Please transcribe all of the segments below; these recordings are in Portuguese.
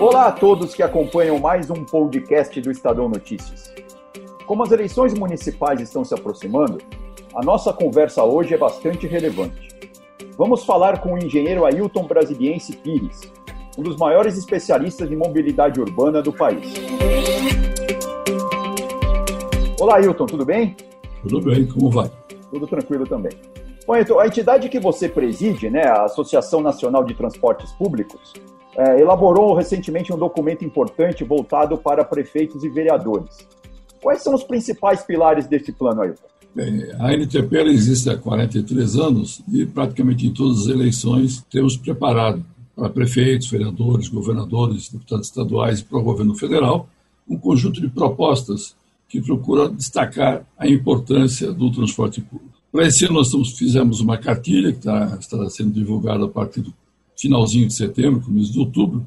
Olá a todos que acompanham mais um podcast do Estadão Notícias. Como as eleições municipais estão se aproximando, a nossa conversa hoje é bastante relevante. Vamos falar com o engenheiro Ailton Brasiliense Pires, um dos maiores especialistas em mobilidade urbana do país. Olá, Ailton, tudo bem? Tudo bem, como vai? Tudo tranquilo também. Bom, então, a entidade que você preside, né, a Associação Nacional de Transportes Públicos, é, elaborou recentemente um documento importante voltado para prefeitos e vereadores. Quais são os principais pilares desse plano, Ailton? Bem, a NTP existe há 43 anos e praticamente em todas as eleições temos preparado para prefeitos, vereadores, governadores, deputados estaduais e para o governo federal um conjunto de propostas que procura destacar a importância do transporte público. Para esse ano, nós fizemos uma cartilha que está, está sendo divulgada a partir do finalzinho de setembro, começo de outubro,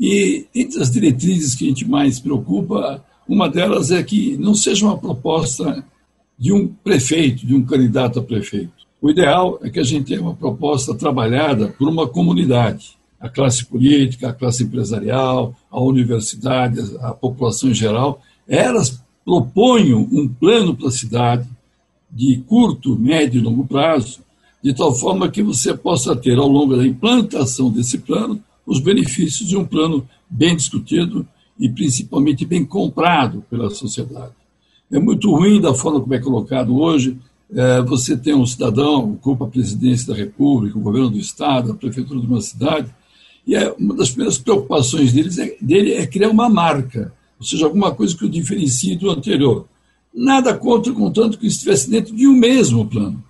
e entre as diretrizes que a gente mais preocupa, uma delas é que não seja uma proposta de um prefeito, de um candidato a prefeito. O ideal é que a gente tenha uma proposta trabalhada por uma comunidade, a classe política, a classe empresarial, a universidade, a população em geral. Elas proponham um plano para a cidade de curto, médio e longo prazo, de tal forma que você possa ter, ao longo da implantação desse plano, os benefícios de um plano bem discutido e principalmente bem comprado pela sociedade. É muito ruim da forma como é colocado hoje. É, você tem um cidadão, ocupa a presidência da República, o governo do Estado, a prefeitura de uma cidade, e é, uma das primeiras preocupações deles é, dele é criar uma marca ou seja, alguma coisa que o diferencie do anterior. Nada contra, contanto que estivesse dentro de um mesmo plano.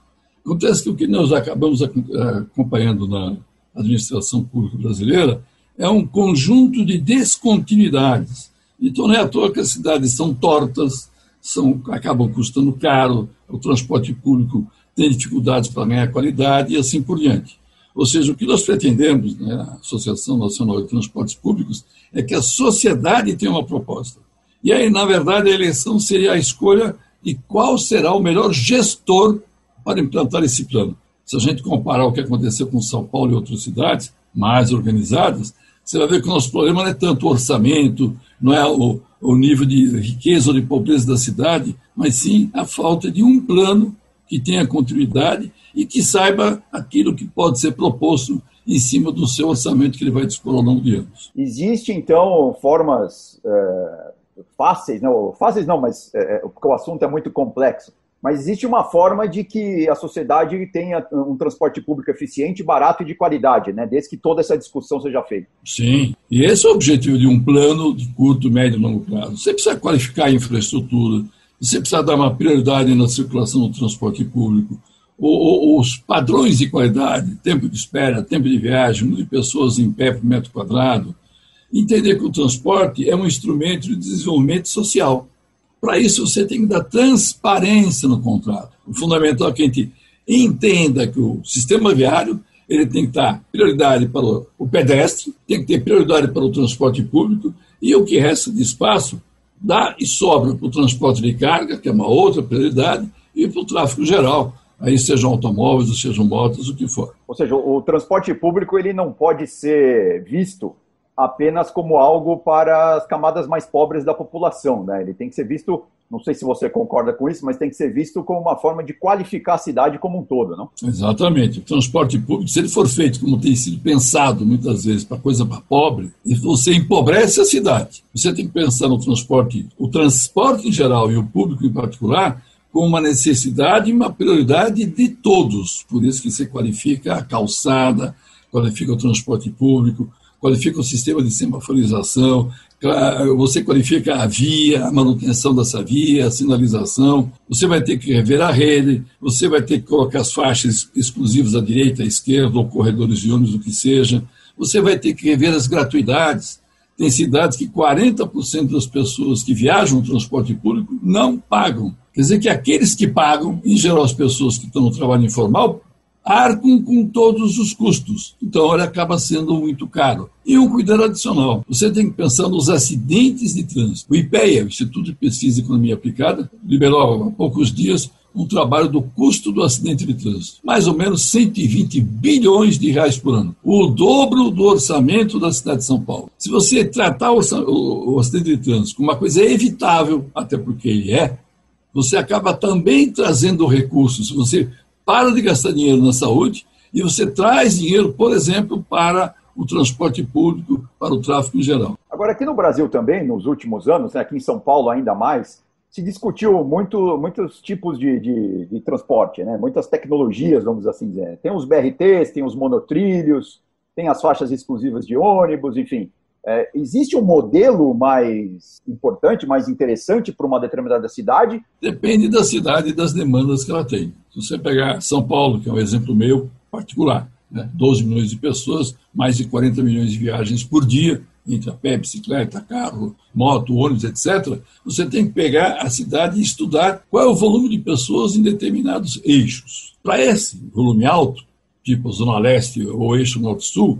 Acontece que o que nós acabamos eh, acompanhando na administração pública brasileira é um conjunto de descontinuidades. Então não é à toa que as cidades são tortas, são, acabam custando caro, o transporte público tem dificuldades para ganhar qualidade e assim por diante. Ou seja, o que nós pretendemos, né, a Associação Nacional de Transportes Públicos, é que a sociedade tenha uma proposta. E aí, na verdade, a eleição seria a escolha de qual será o melhor gestor para implantar esse plano. Se a gente comparar o que aconteceu com São Paulo e outras cidades mais organizadas, você vai ver que o nosso problema não é tanto o orçamento, não é o, o nível de riqueza ou de pobreza da cidade, mas sim a falta de um plano que tenha continuidade e que saiba aquilo que pode ser proposto em cima do seu orçamento que ele vai dispor ao longo de anos. Existe, então, formas é, fáceis, não, fáceis não, mas é, porque o assunto é muito complexo, mas existe uma forma de que a sociedade tenha um transporte público eficiente, barato e de qualidade, né? desde que toda essa discussão seja feita. Sim, e esse é o objetivo de um plano de curto, médio e longo prazo. Você precisa qualificar a infraestrutura, você precisa dar uma prioridade na circulação do transporte público, os padrões de qualidade, tempo de espera, tempo de viagem, número de pessoas em pé por metro quadrado, entender que o transporte é um instrumento de desenvolvimento social. Para isso, você tem que dar transparência no contrato. O fundamental é que a gente entenda que o sistema viário ele tem que dar prioridade para o pedestre, tem que ter prioridade para o transporte público e o que resta de espaço dá e sobra para o transporte de carga, que é uma outra prioridade, e para o tráfego geral, aí sejam automóveis, ou sejam motos, o que for. Ou seja, o transporte público ele não pode ser visto apenas como algo para as camadas mais pobres da população, né? Ele tem que ser visto, não sei se você concorda com isso, mas tem que ser visto como uma forma de qualificar a cidade como um todo, não? Exatamente. O transporte público, se ele for feito como tem sido pensado muitas vezes para coisa pobre, você empobrece a cidade. Você tem que pensar no transporte, o transporte em geral e o público em particular, com uma necessidade e uma prioridade de todos. Por isso que se qualifica a calçada, qualifica o transporte público, qualifica o sistema de semaforização, você qualifica a via, a manutenção dessa via, a sinalização, você vai ter que rever a rede, você vai ter que colocar as faixas exclusivas à direita, à esquerda, ou corredores de ônibus, o que seja, você vai ter que rever as gratuidades, tem cidades que 40% das pessoas que viajam no transporte público não pagam. Quer dizer que aqueles que pagam, em geral as pessoas que estão no trabalho informal, arcam com todos os custos. Então, ele acaba sendo muito caro. E um cuidado adicional: você tem que pensar nos acidentes de trânsito. O IPEA, Instituto de Pesquisa e Economia Aplicada, liberou há poucos dias um trabalho do custo do acidente de trânsito. Mais ou menos 120 bilhões de reais por ano. O dobro do orçamento da cidade de São Paulo. Se você tratar o acidente de trânsito como uma coisa evitável, até porque ele é, você acaba também trazendo recursos. Você para de gastar dinheiro na saúde e você traz dinheiro, por exemplo, para o transporte público, para o tráfego em geral. Agora, aqui no Brasil também, nos últimos anos, né, aqui em São Paulo ainda mais, se discutiu muito, muitos tipos de, de, de, transporte, né? muitas tecnologias, vamos assim dizer. Tem os BRTs, tem os monotrilhos, tem as faixas exclusivas de ônibus, enfim. É, existe um modelo mais importante, mais interessante para uma determinada cidade? Depende da cidade e das demandas que ela tem. Se você pegar São Paulo, que é um exemplo meu particular, né? 12 milhões de pessoas, mais de 40 milhões de viagens por dia, entre a pé, bicicleta, carro, moto, ônibus, etc., você tem que pegar a cidade e estudar qual é o volume de pessoas em determinados eixos. Para esse volume alto, tipo Zona Leste ou eixo Norte-Sul,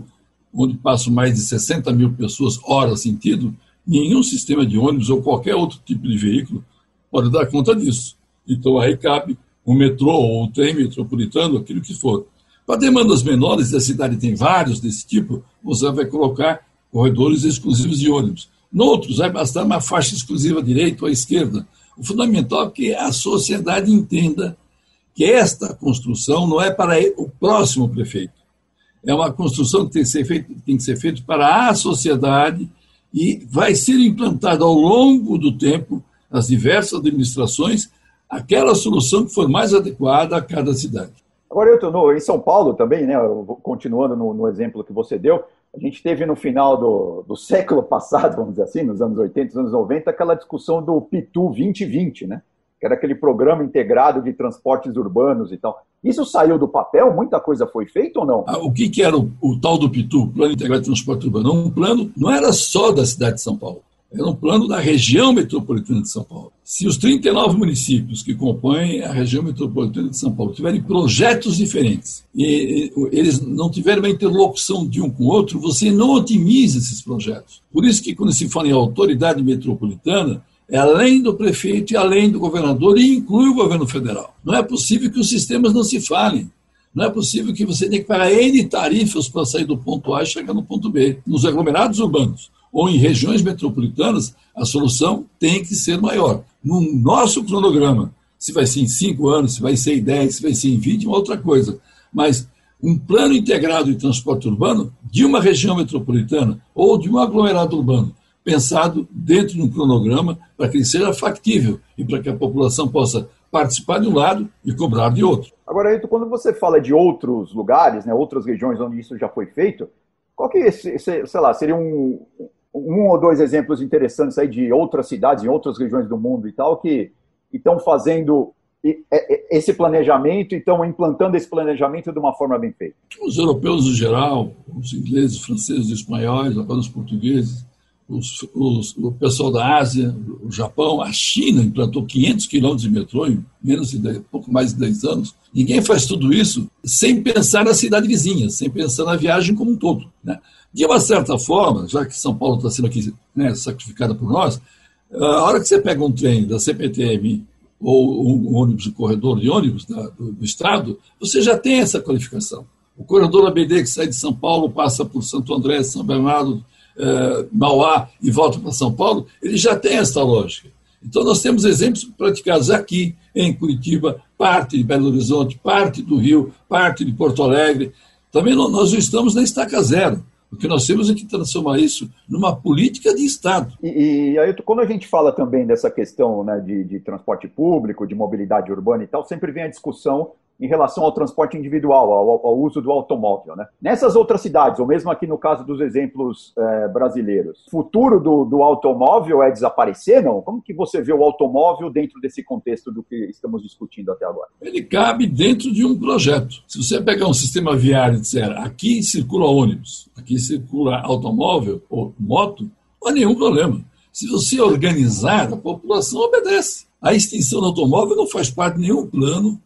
onde passam mais de 60 mil pessoas hora sentido, nenhum sistema de ônibus ou qualquer outro tipo de veículo pode dar conta disso. Então aí cabe o metrô ou o trem metropolitano, aquilo que for. Para demandas menores, a cidade tem vários desse tipo, você vai colocar corredores exclusivos de ônibus. Noutros, vai bastar uma faixa exclusiva à direita ou à esquerda. O fundamental é que a sociedade entenda que esta construção não é para o próximo prefeito. É uma construção que tem que ser feita, tem que ser feita para a sociedade e vai ser implantada ao longo do tempo, nas diversas administrações, aquela solução que for mais adequada a cada cidade. Agora, eu em São Paulo também, né, continuando no, no exemplo que você deu, a gente teve no final do, do, século passado, vamos dizer assim, nos anos 80, nos anos 90, aquela discussão do PITU 2020, né? que era aquele programa integrado de transportes urbanos e tal. Isso saiu do papel? Muita coisa foi feita ou não? Ah, o que, que era o, o, tal do PITU, Plano Integrado de Transporte Urbano? Um plano não era só da cidade de São Paulo. Era um plano da região metropolitana de São Paulo. Se os 39 municípios que compõem a região metropolitana de São Paulo tiverem projetos diferentes e eles não tiverem uma interlocução de um com o outro, você não otimiza esses projetos. Por isso que quando se fala em autoridade metropolitana, é além do prefeito e além do governador e inclui o governo federal. Não é possível que os sistemas não se falem. Não é possível que você tenha que pagar N tarifas para sair do ponto A e chegar no ponto B. Nos aglomerados urbanos, ou em regiões metropolitanas, a solução tem que ser maior. No nosso cronograma, se vai ser em 5 anos, se vai ser em 10, se vai ser em 20, é uma outra coisa. Mas um plano integrado de transporte urbano de uma região metropolitana ou de um aglomerado urbano, pensado dentro de um cronograma para que ele seja factível e para que a população possa participar de um lado e cobrar de outro. Agora, Eito, quando você fala de outros lugares, né, outras regiões onde isso já foi feito, qual que, sei lá, seria um, um ou dois exemplos interessantes aí de outras cidades, em outras regiões do mundo e tal, que estão fazendo esse planejamento e estão implantando esse planejamento de uma forma bem feita? Os europeus em geral, os ingleses, os franceses, os espanhóis, agora os portugueses, os, os, o pessoal da Ásia, o Japão, a China implantou 500 quilômetros de metrô em menos de 10, pouco mais de 10 anos. Ninguém faz tudo isso sem pensar na cidade vizinha, sem pensar na viagem como um todo. Né? De uma certa forma, já que São Paulo está sendo aqui né, sacrificada por nós, a hora que você pega um trem da CPTM ou um ônibus de corredor de ônibus da, do, do, Estado, você já tem essa qualificação. O corredor ABD que sai de São Paulo, passa por Santo André, São Bernardo, eh, Mauá e volta para São Paulo, ele já tem essa lógica. Então, nós temos exemplos praticados aqui em Curitiba, parte de Belo Horizonte, parte do Rio, parte de Porto Alegre. Também nós estamos na estaca zero. O que nós temos é que transformar isso numa política de Estado. E, e aí, quando a gente fala também dessa questão né, de, de transporte público, de mobilidade urbana e tal, sempre vem a discussão em relação ao transporte individual, ao, ao, uso do automóvel. Né? Nessas outras cidades, ou mesmo aqui no caso dos exemplos é, brasileiros, futuro do, do, automóvel é desaparecer, não? Como que você vê o automóvel dentro desse contexto do que estamos discutindo até agora? Ele cabe dentro de um projeto. Se você pegar um sistema viário e disser aqui circula ônibus, aqui circula automóvel ou moto, não há nenhum problema. Se você organizar, a população obedece. A extinção do automóvel não faz parte de nenhum plano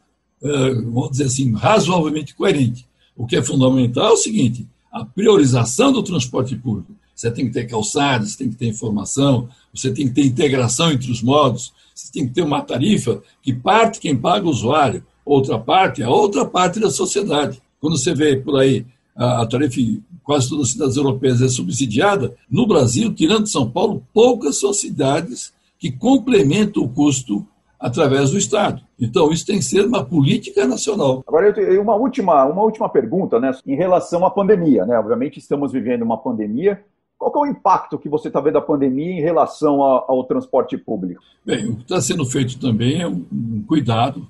vamos dizer assim, razoavelmente coerente. O que é fundamental é o seguinte: a priorização do transporte público. Você tem que ter calçadas, você tem que ter informação, você tem que ter integração entre os modos, você tem que ter uma tarifa que parte quem paga o usuário, outra parte a outra parte da sociedade. Quando você vê por aí a, a tarifa quase todas as cidades europeias é subsidiada, no Brasil, tirando São Paulo, poucas são cidades que complementam o custo através do Estado. Então, isso tem que ser uma política nacional. Agora, eu tenho uma última, uma última pergunta né, em relação à pandemia. Né? Obviamente, estamos vivendo uma pandemia. Qual é o impacto que você está vendo da pandemia em relação ao, ao transporte público? Bem, o que está sendo feito também é um, cuidado,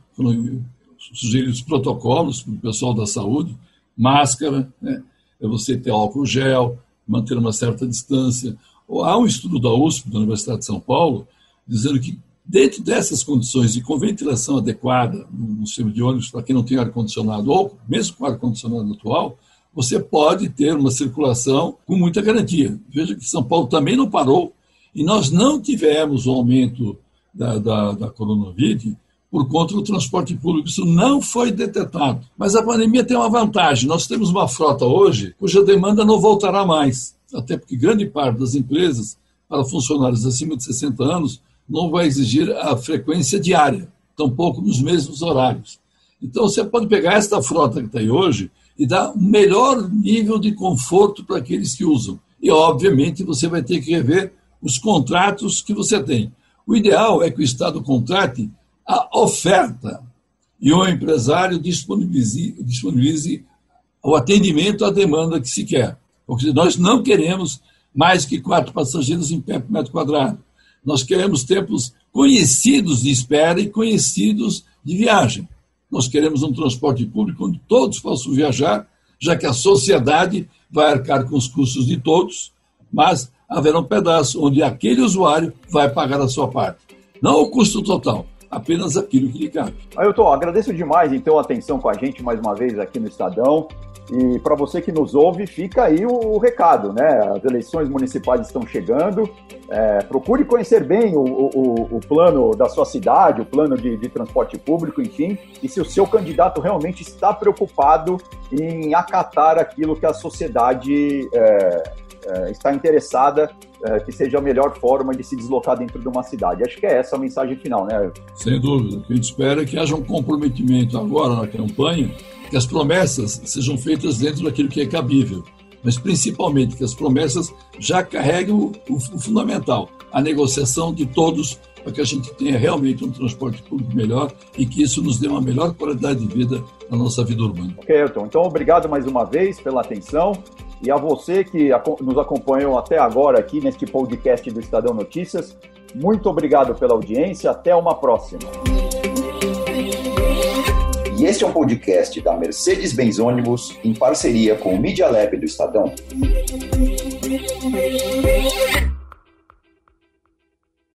sugeridos protocolos para o pessoal da saúde, máscara, né? é você ter álcool gel, manter uma certa distância. Há um estudo da USP, da Universidade de São Paulo, dizendo que Dentro dessas condições e com ventilação adequada no sistema de ônibus, para quem não tem ar-condicionado, ou mesmo com ar-condicionado atual, você pode ter uma circulação com muita garantia. Veja que São Paulo também não parou e nós não tivemos o aumento da, da, da coronavírus por conta do transporte público. Isso não foi detectado. Mas a pandemia tem uma vantagem. Nós temos uma frota hoje cuja demanda não voltará mais. Até porque grande parte das empresas, para funcionários acima de 60 anos, não vai exigir a frequência diária, tampouco nos mesmos horários. Então, você pode pegar esta frota que está aí hoje e dar um melhor nível de conforto para aqueles que usam. E, obviamente, você vai ter que rever os contratos que você tem. O ideal é que o Estado contrate a oferta e o empresário disponibilize, disponibilize o atendimento à demanda que se quer. Porque nós não queremos mais que quatro passageiros em pé por metro quadrado. Nós queremos tempos conhecidos de espera e conhecidos de viagem. Nós queremos um transporte público onde todos possam viajar, já que a sociedade vai arcar com os custos de todos, mas haverá um pedaço onde aquele usuário vai pagar a sua parte. Não o custo total, apenas aquilo que lhe cabe. Ailton, agradeço demais então a atenção com a gente mais uma vez aqui no Estadão. E para você que nos ouve, fica aí o, o, recado, né? As eleições municipais estão chegando. É, procure conhecer bem o, o, o, plano da sua cidade, o plano de, de, transporte público, enfim, e se o seu candidato realmente está preocupado em acatar aquilo que a sociedade é, é, está interessada é, que seja a melhor forma de se deslocar dentro de uma cidade. Acho que é essa a mensagem final, né? Sem dúvida. O que a gente espera é que haja um comprometimento agora na campanha que as promessas sejam feitas dentro daquilo que é cabível, mas principalmente que as promessas já carreguem o, o, o fundamental, a negociação de todos para que a gente tenha realmente um transporte público melhor e que isso nos dê uma melhor qualidade de vida na nossa vida urbana. Ok, Elton. Então, obrigado mais uma vez pela atenção e a você que nos acompanhou até agora aqui neste podcast do Estadão Notícias. Muito obrigado pela audiência. Até uma próxima. E este é um podcast da Mercedes-Benz Ônibus em parceria com o Media Lab do Estadão.